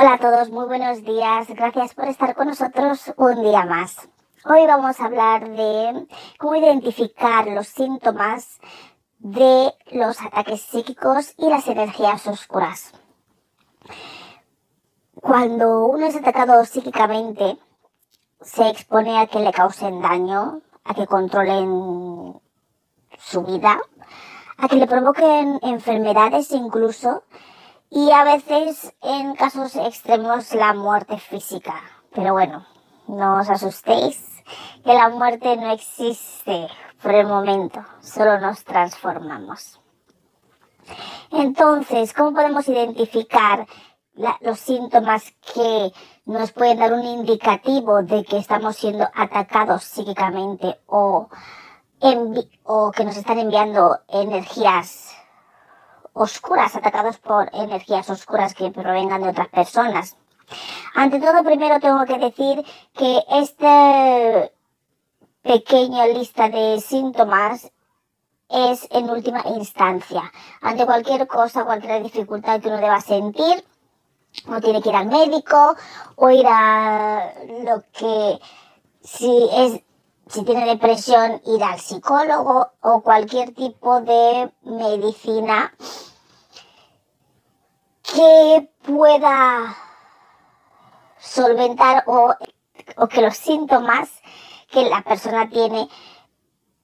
Hola a todos, muy buenos días. Gracias por estar con nosotros un día más. Hoy vamos a hablar de cómo identificar los síntomas de los ataques psíquicos y las energías oscuras. Cuando uno es atacado psíquicamente, se expone a que le causen daño, a que controlen su vida, a que le provoquen enfermedades incluso, y a veces en casos extremos la muerte física. Pero bueno, no os asustéis, que la muerte no existe por el momento, solo nos transformamos. Entonces, ¿cómo podemos identificar los síntomas que nos pueden dar un indicativo de que estamos siendo atacados psíquicamente o, que nos están enviando energías oscuras, atacados por energías oscuras que provengan de otras personas. Ante todo, primero tengo que decir que esta pequeña lista de síntomas es en última instancia. Ante cualquier cosa, cualquier dificultad que uno deba sentir, uno tiene que ir al médico o ir a lo que si es si tiene depresión ir al psicólogo o cualquier tipo de medicina que pueda solventar o, que los síntomas que la persona tiene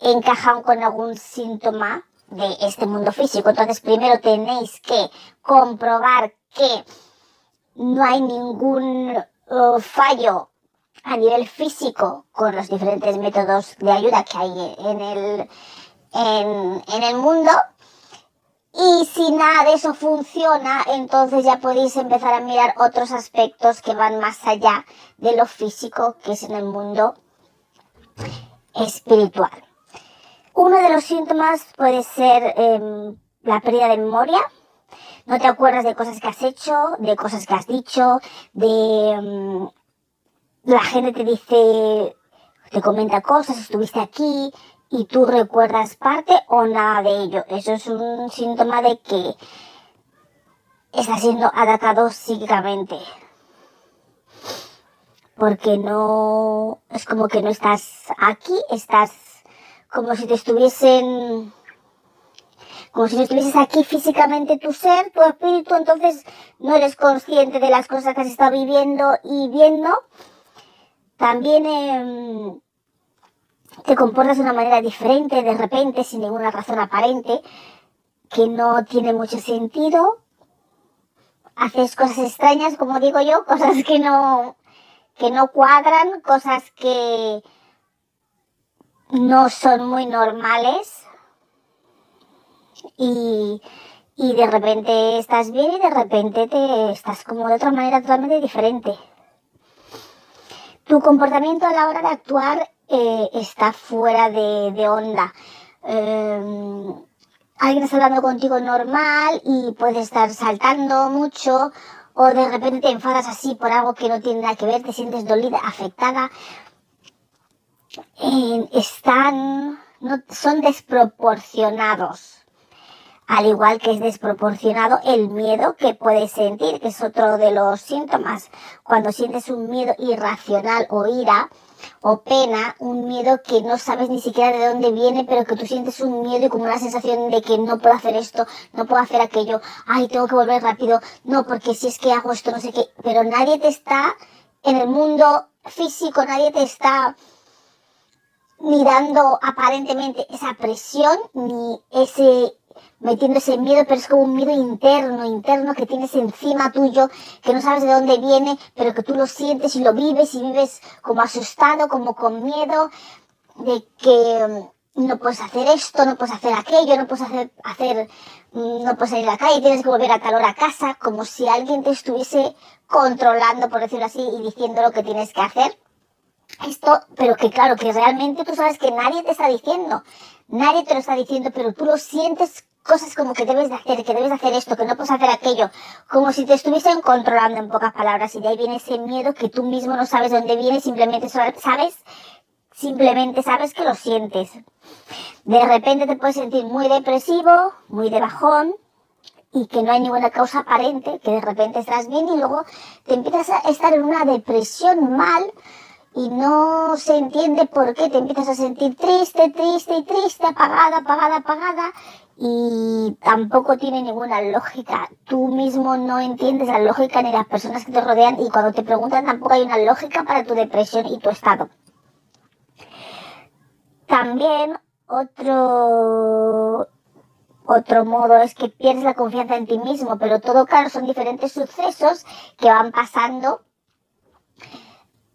encajan con algún síntoma de este mundo físico. Entonces, primero tenéis que comprobar que no hay ningún uh, fallo a nivel físico con los diferentes métodos de ayuda que hay en el, en el mundo y si nada de eso funciona, entonces ya podéis empezar a mirar otros aspectos que van más allá de lo físico, que es en el mundo espiritual. Uno de los síntomas puede ser em, la pérdida de memoria. No te acuerdas de cosas que has hecho, de cosas que has dicho, de... Em, la gente te dice, te comenta cosas, estuviste aquí, y tú recuerdas parte o nada de ello. Eso es un síntoma de que estás siendo atacado psíquicamente. Porque no, es como que no estás aquí, estás como si te estuviesen, como si no estuvieses aquí físicamente tu ser, tu espíritu, entonces no eres consciente de las cosas que has estado viviendo y viendo. También eh, te comportas de una manera diferente de repente, sin ninguna razón aparente, que no tiene mucho sentido. Haces cosas extrañas, como digo yo, cosas que no, que no cuadran, cosas que no son muy normales. Y, y de repente estás bien y de repente te estás como de otra manera totalmente diferente. Tu comportamiento a la hora de actuar eh, está fuera de, onda. Eh, alguien está hablando contigo normal y puedes estar saltando mucho o de repente te enfadas así por algo que no tiene nada que ver, te sientes dolida, afectada. Eh, están, no, son desproporcionados al igual que es desproporcionado el miedo que puedes sentir, que es otro de los síntomas. Cuando sientes un miedo irracional o ira o pena, un miedo que no sabes ni siquiera de dónde viene, pero que tú sientes un miedo y como una sensación de que no puedo hacer esto, no puedo hacer aquello, ay, tengo que volver rápido, no, porque si es que hago esto, no sé qué, pero nadie te está en el mundo físico, nadie te está mirando aparentemente esa presión ni ese metiendo ese miedo, pero es como un miedo interno, interno que tienes encima tuyo, que no sabes de dónde viene, pero que tú lo sientes y lo vives y vives como asustado, como con miedo de que no puedes hacer esto, no puedes hacer aquello, no puedes hacer, hacer, mm, no puedes salir a la calle, tienes que volver a tal hora a casa, como si alguien te estuviese controlando, por decirlo así, y diciendo lo que tienes que hacer. Esto, pero que claro, que realmente tú sabes que nadie te está diciendo, nadie te lo está diciendo, pero tú lo sientes cosas como que debes de hacer, que debes de hacer esto, que no puedes hacer aquello, como si te estuviesen controlando en pocas palabras y de ahí viene ese miedo que tú mismo no sabes dónde viene, simplemente sabes, simplemente sabes que lo sientes. De repente te puedes sentir muy depresivo, muy de bajón y que no hay ninguna causa aparente, que de repente estás bien y luego te empiezas a estar en una depresión mal, y no se entiende por qué te empiezas a sentir triste, triste y triste, apagada, apagada, apagada y tampoco tiene ninguna lógica. Tú mismo no entiendes la lógica ni las personas que te rodean y cuando te preguntan tampoco hay una lógica para tu depresión y tu estado. También otro otro modo es que pierdes la confianza en ti mismo, pero todo claro son diferentes sucesos que van pasando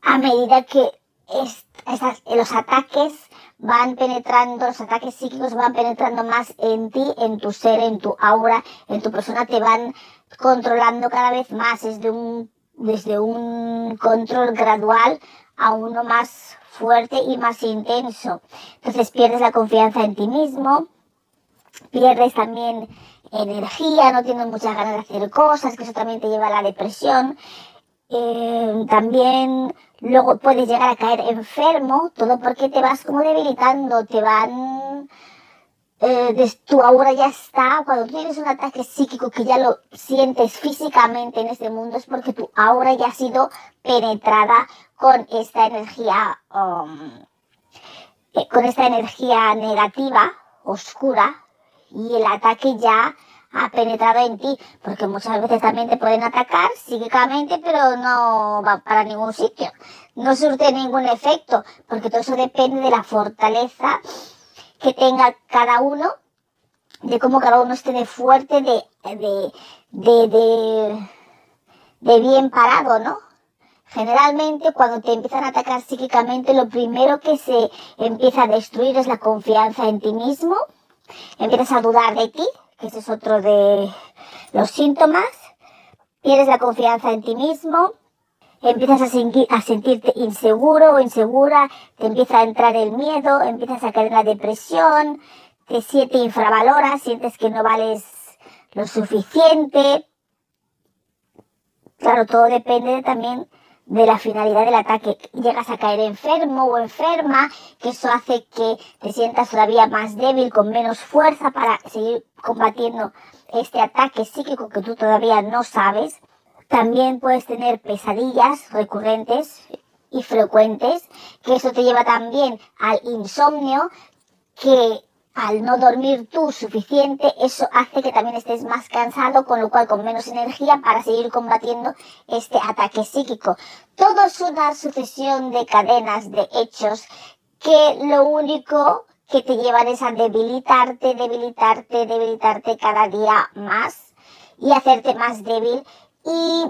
a medida que los ataques van penetrando, los ataques psíquicos van penetrando más en ti, en tu ser, en tu aura, en tu persona, te van controlando cada vez más, desde un, desde un control gradual a uno más fuerte y más intenso. Entonces pierdes la confianza en ti mismo, pierdes también energía, no tienes muchas ganas de hacer cosas, que eso también te lleva a la depresión. Eh, también luego puedes llegar a caer enfermo, todo porque te vas como debilitando, te van... Eh, tu aura ya está, cuando tienes un ataque psíquico que ya lo sientes físicamente en este mundo es porque tu aura ya ha sido penetrada con esta energía, um, eh, con esta energía negativa, oscura, y el ataque ya ha penetrado en ti, porque muchas veces también te pueden atacar psíquicamente, pero no va para ningún sitio, no surte ningún efecto, porque todo eso depende de la fortaleza que tenga cada uno, de cómo cada uno esté de fuerte, de, de, de, de, de bien parado, ¿no? Generalmente cuando te empiezan a atacar psíquicamente, lo primero que se empieza a destruir es la confianza en ti mismo, empiezas a dudar de ti, ese es otro de los síntomas. Pierdes la confianza en ti mismo, empiezas a, a sentirte inseguro o insegura, te empieza a entrar el miedo, empiezas a caer en la depresión, te sientes infravaloras, sientes que no vales lo suficiente. Claro, todo depende también de la finalidad del ataque. Llegas a caer enfermo o enferma, que eso hace que te sientas todavía más débil, con menos fuerza para seguir combatiendo este ataque psíquico que tú todavía no sabes. También puedes tener pesadillas recurrentes y frecuentes, que eso te lleva también al insomnio, que al no dormir tú suficiente, eso hace que también estés más cansado, con lo cual con menos energía para seguir combatiendo este ataque psíquico. Todo es una sucesión de cadenas de hechos que lo único que te llevan es a debilitarte, debilitarte, debilitarte cada día más y hacerte más débil y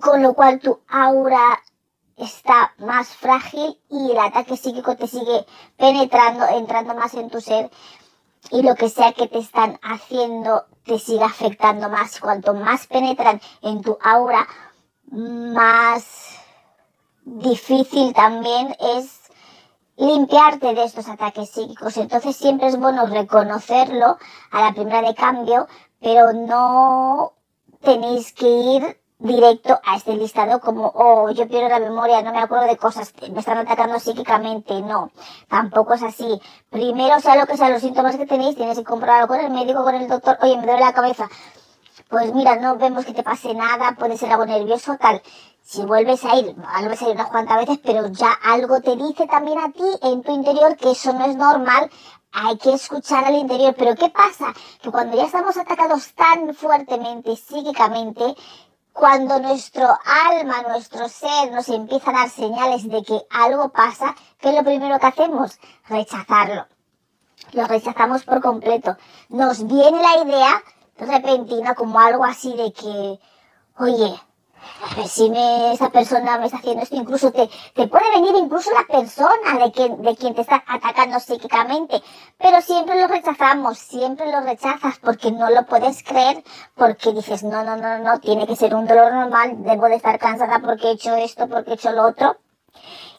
con lo cual tu aura está más frágil y el ataque psíquico te sigue penetrando, entrando más en tu ser y lo que sea que te están haciendo te sigue afectando más. Cuanto más penetran en tu aura, más difícil también es limpiarte de estos ataques psíquicos. Entonces siempre es bueno reconocerlo a la primera de cambio, pero no tenéis que ir directo a este listado como, oh, yo pierdo la memoria, no me acuerdo de cosas, me están atacando psíquicamente. No, tampoco es así. Primero, sea lo que sea los síntomas que tenéis, tienes que comprobarlo con el médico, con el doctor. Oye, me duele la cabeza. Pues mira, no vemos que te pase nada, puede ser algo nervioso, tal. Si vuelves a ir, vuelves a ir unas cuantas veces, pero ya algo te dice también a ti en tu interior que eso no es normal, hay que escuchar al interior. Pero ¿qué pasa? Que cuando ya estamos atacados tan fuertemente psíquicamente, cuando nuestro alma, nuestro ser nos empieza a dar señales de que algo pasa, ¿qué es lo primero que hacemos? Rechazarlo. Lo rechazamos por completo. Nos viene la idea repentina como algo así de que, oye, si me, esta persona me está haciendo esto, incluso te, te puede venir incluso la persona de quien, de quien te está atacando psíquicamente, pero siempre lo rechazamos, siempre lo rechazas porque no lo puedes creer, porque dices, no, no, no, no, tiene que ser un dolor normal, debo de estar cansada porque he hecho esto, porque he hecho lo otro,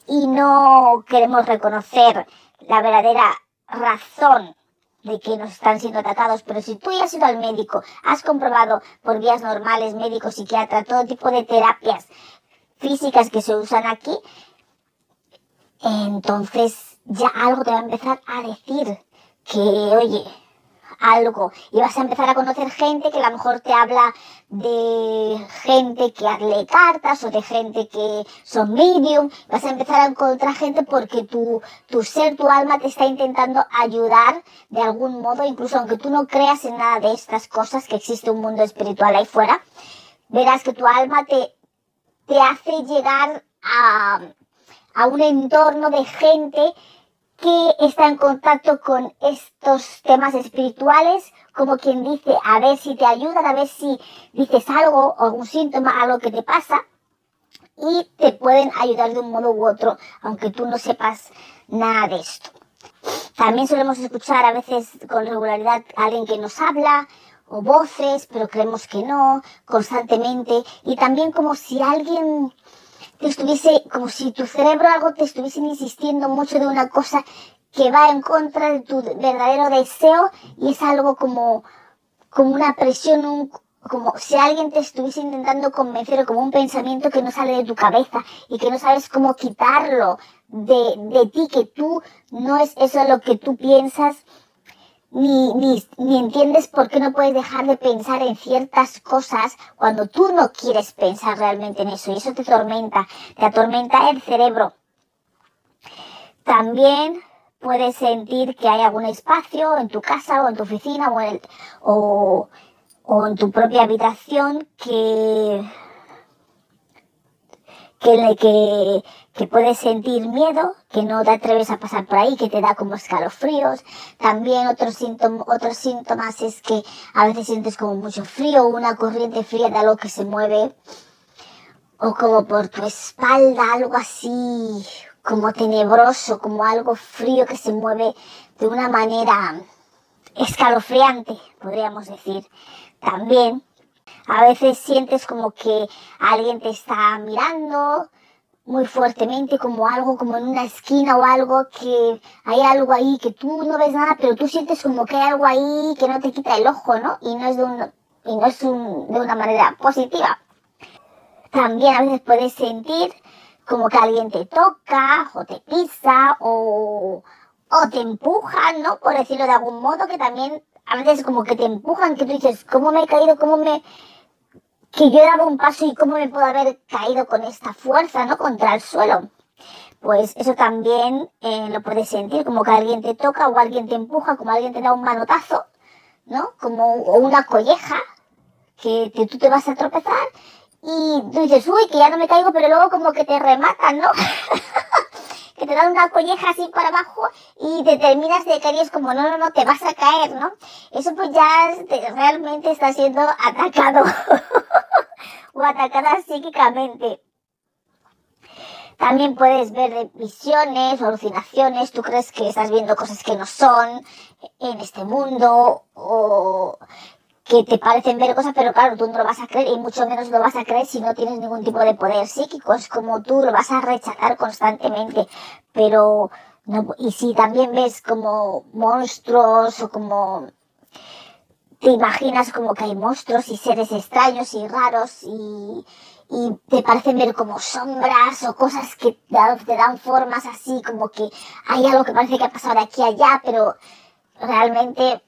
y no queremos reconocer la verdadera razón de que nos están siendo atacados, pero si tú ya has ido al médico, has comprobado por vías normales, médico, psiquiatra, todo tipo de terapias físicas que se usan aquí, entonces ya algo te va a empezar a decir que, oye, algo y vas a empezar a conocer gente que a lo mejor te habla de gente que lee cartas o de gente que son medium, vas a empezar a encontrar gente porque tu, tu ser, tu alma te está intentando ayudar de algún modo, incluso aunque tú no creas en nada de estas cosas, que existe un mundo espiritual ahí fuera, verás que tu alma te, te hace llegar a, a un entorno de gente que está en contacto con estos temas espirituales, como quien dice, a ver si te ayudan, a ver si dices algo, algún síntoma, algo que te pasa, y te pueden ayudar de un modo u otro, aunque tú no sepas nada de esto. También solemos escuchar a veces con regularidad a alguien que nos habla, o voces, pero creemos que no, constantemente, y también como si alguien te estuviese, como si tu cerebro algo te estuviese insistiendo mucho de una cosa que va en contra de tu verdadero deseo y es algo como, como una presión, un, como si alguien te estuviese intentando convencer o como un pensamiento que no sale de tu cabeza y que no sabes cómo quitarlo de, de ti, que tú no es eso lo que tú piensas ni, ni, ni entiendes por qué no puedes dejar de pensar en ciertas cosas cuando tú no quieres pensar realmente en eso y eso te atormenta, te atormenta el cerebro. También puedes sentir que hay algún espacio en tu casa o en tu oficina o en, o, o en tu propia habitación que que, que, que puedes sentir miedo, que no te atreves a pasar por ahí, que te da como escalofríos. También otros síntomas, otros síntomas es que a veces sientes como mucho frío, una corriente fría de algo que se mueve, o como por tu espalda, algo así, como tenebroso, como algo frío que se mueve de una manera escalofriante, podríamos decir. También a veces sientes como que alguien te está mirando muy fuertemente, como algo, como en una esquina o algo, que hay algo ahí que tú no ves nada, pero tú sientes como que hay algo ahí que no te quita el ojo, ¿no? Y no es de, un, y no es de una manera positiva. También a veces puedes sentir como que alguien te toca o te pisa o, o te empuja, ¿no? Por decirlo de algún modo, que también a veces como que te empujan, que tú dices, ¿cómo me he caído? ¿Cómo me, que yo dado un paso y cómo me puedo haber caído con esta fuerza, ¿no? Contra el suelo. Pues eso también eh, lo puedes sentir, como que alguien te toca o alguien te empuja, como alguien te da un manotazo, ¿no? Como una colleja que tú te vas a tropezar y tú dices, uy, que ya no me caigo, pero luego como que te rematan, ¿no? te dan una colleja así para abajo y te terminas de caer y es como, no, no, no, te vas a caer, ¿no? Eso pues ya realmente está siendo atacado o atacada psíquicamente. También puedes ver visiones alucinaciones, tú crees que estás viendo cosas que no son en este mundo o que te parecen ver cosas, pero claro, tú no lo vas a creer y mucho menos lo vas a creer si no tienes ningún tipo de poder psíquico. Es como tú lo vas a rechazar constantemente. Pero, no, y si también ves como monstruos o como te imaginas como que hay monstruos y seres extraños y raros y, y te parecen ver como sombras o cosas que te dan formas así, como que hay algo que parece que ha pasado de aquí a allá, pero realmente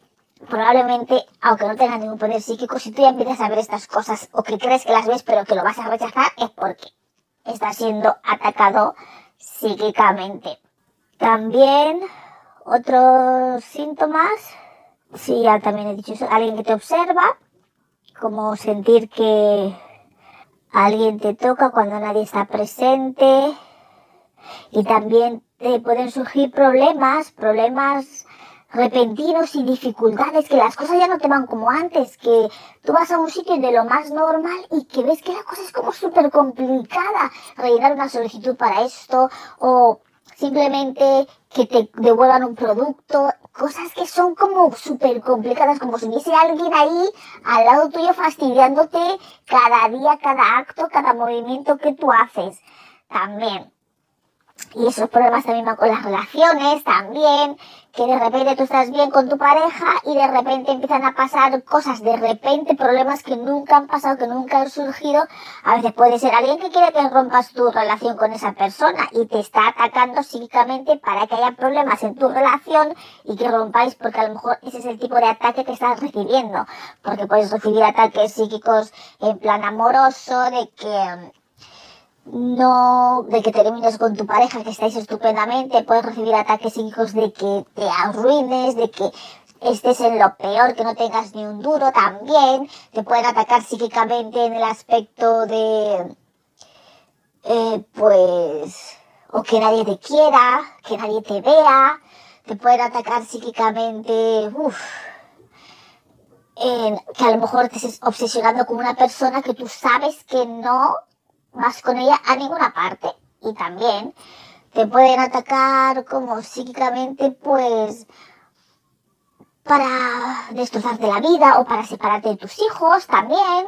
probablemente, aunque no tengas ningún poder psíquico, si tú ya empiezas a ver estas cosas o que crees que las ves pero que lo vas a rechazar, es porque estás siendo atacado psíquicamente. También otros síntomas, sí, ya también he dicho eso, alguien que te observa, como sentir que alguien te toca cuando nadie está presente. Y también te pueden surgir problemas, problemas repentinos y dificultades, que las cosas ya no te van como antes, que tú vas a un sitio de lo más normal y que ves que la cosa es como súper complicada, rellenar una solicitud para esto o simplemente que te devuelvan un producto, cosas que son como súper complicadas, como si hubiese alguien ahí al lado tuyo fastidiándote cada día, cada acto, cada movimiento que tú haces. También y esos problemas también van con las relaciones, también, que de repente tú estás bien con tu pareja y de repente empiezan a pasar cosas, de repente problemas que nunca han pasado, que nunca han surgido. A veces puede ser alguien que quiere que rompas tu relación con esa persona y te está atacando psíquicamente para que haya problemas en tu relación y que rompáis porque a lo mejor ese es el tipo de ataque que estás recibiendo. Porque puedes recibir ataques psíquicos en plan amoroso, de que no de que termines con tu pareja, que estáis estupendamente, puedes recibir ataques psíquicos de que te arruines, de que estés en lo peor, que no tengas ni un duro también, te pueden atacar psíquicamente en el aspecto de, eh, pues, o que nadie te quiera, que nadie te vea, te pueden atacar psíquicamente, uff, que a lo mejor te estés obsesionando con una persona que tú sabes que no vas con ella a ninguna parte. Y también te pueden atacar como psíquicamente, pues, para destrozarte la vida o para separarte de tus hijos también.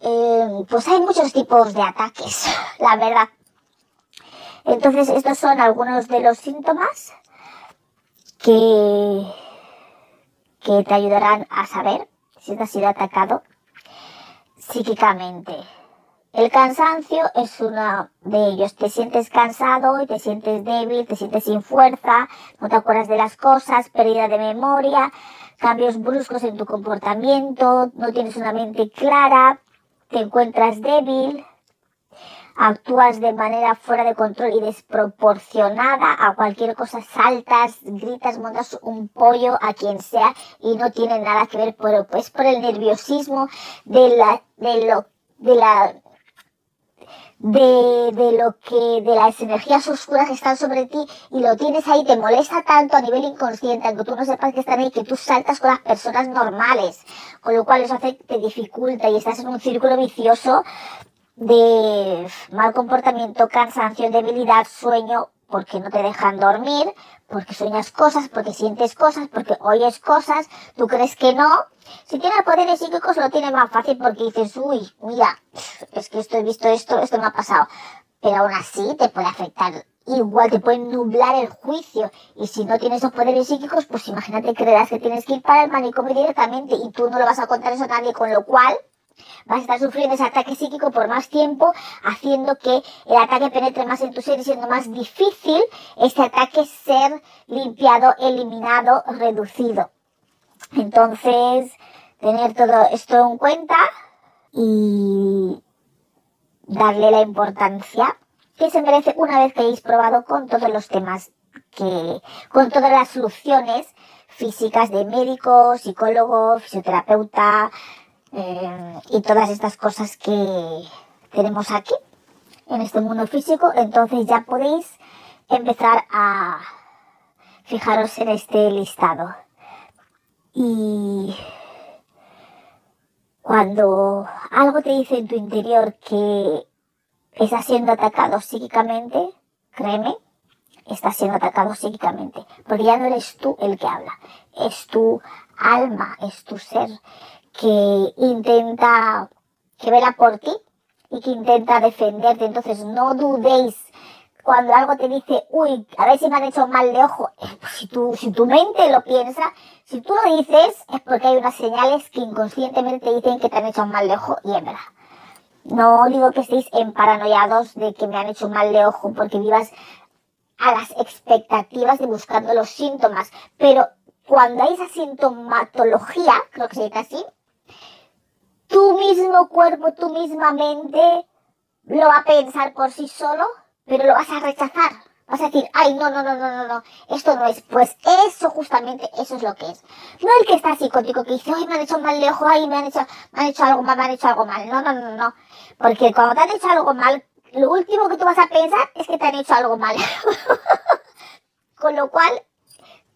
Eh, pues hay muchos tipos de ataques, la verdad. Entonces, estos son algunos de los síntomas que, que te ayudarán a saber si te has sido atacado psíquicamente. El cansancio es uno de ellos. Te sientes cansado y te sientes débil, te sientes sin fuerza, no te acuerdas de las cosas, pérdida de memoria, cambios bruscos en tu comportamiento, no tienes una mente clara, te encuentras débil, actúas de manera fuera de control y desproporcionada a cualquier cosa, saltas, gritas, montas un pollo a quien sea y no tiene nada que ver, pero pues por el nerviosismo de la, de lo, de la de, de lo que, de las energías oscuras que están sobre ti y lo tienes ahí, te molesta tanto a nivel inconsciente, aunque tú no sepas que están ahí, que tú saltas con las personas normales, con lo cual eso hace, te dificulta y estás en un círculo vicioso de mal comportamiento, cansancio, debilidad, sueño, porque no te dejan dormir, porque sueñas cosas, porque sientes cosas, porque oyes cosas, tú crees que no. Si tienes poderes psíquicos lo tienes más fácil porque dices, uy, mira, es que esto he visto esto, esto me ha pasado. Pero aún así te puede afectar. Igual te puede nublar el juicio. Y si no tienes esos poderes psíquicos, pues imagínate creerás que tienes que ir para el manicomio directamente y tú no lo vas a contar eso a nadie, con lo cual vas a estar sufriendo ese ataque psíquico por más tiempo, haciendo que el ataque penetre más en tu ser y siendo más difícil este ataque ser limpiado, eliminado, reducido. Entonces, tener todo esto en cuenta y darle la importancia que se merece una vez que hayáis probado con todos los temas que, con todas las soluciones físicas de médico, psicólogo, fisioterapeuta, eh, y todas estas cosas que tenemos aquí en este mundo físico, entonces ya podéis empezar a fijaros en este listado. Y cuando algo te dice en tu interior que estás siendo atacado psíquicamente, créeme, estás siendo atacado psíquicamente, porque ya no eres tú el que habla, es tu alma, es tu ser que intenta, que vela por ti y que intenta defenderte. Entonces no dudéis cuando algo te dice, uy, a ver si me han hecho mal de ojo. Eh, pues si tu, si tu mente lo piensa, si tú lo dices, es porque hay unas señales que inconscientemente te dicen que te han hecho mal de ojo y es verdad. No digo que estéis en paranoiados de que me han hecho mal de ojo porque vivas a las expectativas de buscando los síntomas, pero cuando hay esa sintomatología, creo que se dice así, tu mismo cuerpo, tu misma mente lo va a pensar por sí solo, pero lo vas a rechazar. Vas a decir, ay, no, no, no, no, no, no, esto no es. Pues eso justamente, eso es lo que es. No el que está psicótico que dice, ay, me han hecho mal ojo, ay, me han hecho, me han hecho algo mal, me han hecho algo mal. No, no, no, no. Porque cuando te han hecho algo mal, lo último que tú vas a pensar es que te han hecho algo mal. Con lo cual,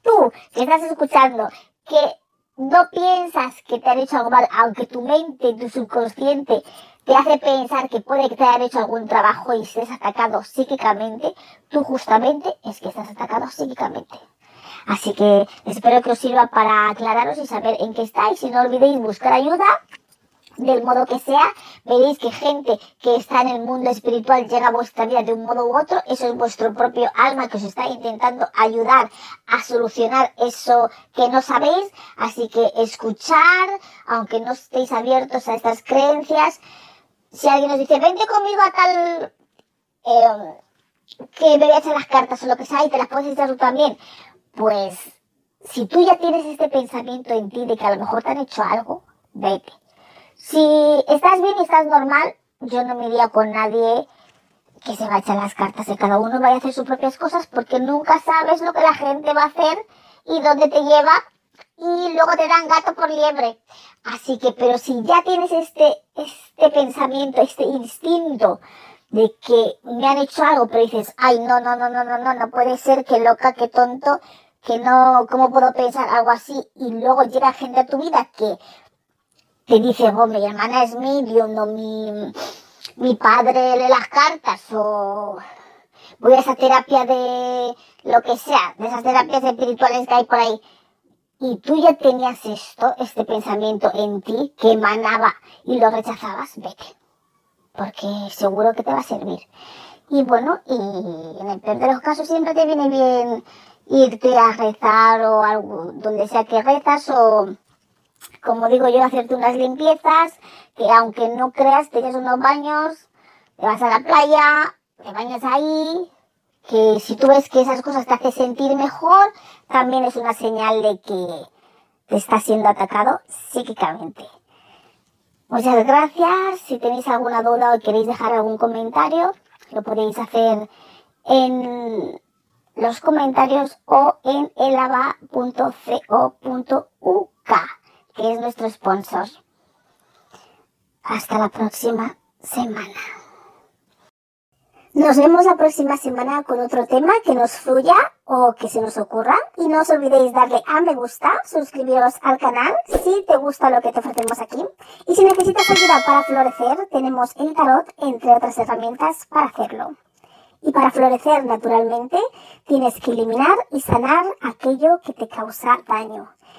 tú que estás escuchando, que no piensas que te han hecho algo mal, aunque tu mente, tu subconsciente te hace pensar que puede que te hayan hecho algún trabajo y estés atacado psíquicamente, tú justamente es que estás atacado psíquicamente. Así que espero que os sirva para aclararos y saber en qué estáis y no olvidéis buscar ayuda del modo que sea, veréis que gente que está en el mundo espiritual llega a vuestra vida de un modo u otro, eso es vuestro propio alma que os está intentando ayudar a solucionar eso que no sabéis, así que escuchar, aunque no estéis abiertos a estas creencias, si alguien os dice, vente conmigo a tal, eh, que me voy a echar las cartas o lo que sea y te las puedes echar tú también, pues si tú ya tienes este pensamiento en ti de que a lo mejor te han hecho algo, vete. Si estás bien y estás normal, yo no me iría con nadie que se va a echar las cartas de cada uno vaya a hacer sus propias cosas porque nunca sabes lo que la gente va a hacer y dónde te lleva y luego te dan gato por liebre. Así que, pero si ya tienes este, este pensamiento, este instinto de que me han hecho algo, pero dices, ay, no, no, no, no, no, no, no puede ser, que loca, que tonto, que no, ¿cómo puedo pensar algo así? Y luego llega gente a tu vida que te dice, oh, mi hermana es medium, o mi, mi padre lee las cartas, o voy a esa terapia de lo que sea, de esas terapias espirituales que hay por ahí. Y tú ya tenías esto, este pensamiento en ti que emanaba y lo rechazabas, vete. Porque seguro que te va a servir. Y bueno, y en el peor de los casos siempre te viene bien irte a rezar o algo, donde sea que rezas o, como digo yo, hacerte unas limpiezas, que aunque no creas, te echas unos baños, te vas a la playa, te bañas ahí, que si tú ves que esas cosas te hacen sentir mejor, también es una señal de que te estás siendo atacado psíquicamente. Muchas gracias. Si tenéis alguna duda o queréis dejar algún comentario, lo podéis hacer en los comentarios o en elava.co.uk, que es nuestro sponsor. Hasta la próxima semana. Nos vemos la próxima semana con otro tema que nos fluya o que se nos ocurra. Y no os olvidéis darle a me gusta, suscribiros al canal si te gusta lo que te ofrecemos aquí. Y si necesitas ayuda para florecer, tenemos el tarot, entre otras herramientas, para hacerlo. Y para florecer naturalmente, tienes que eliminar y sanar aquello que te causa daño.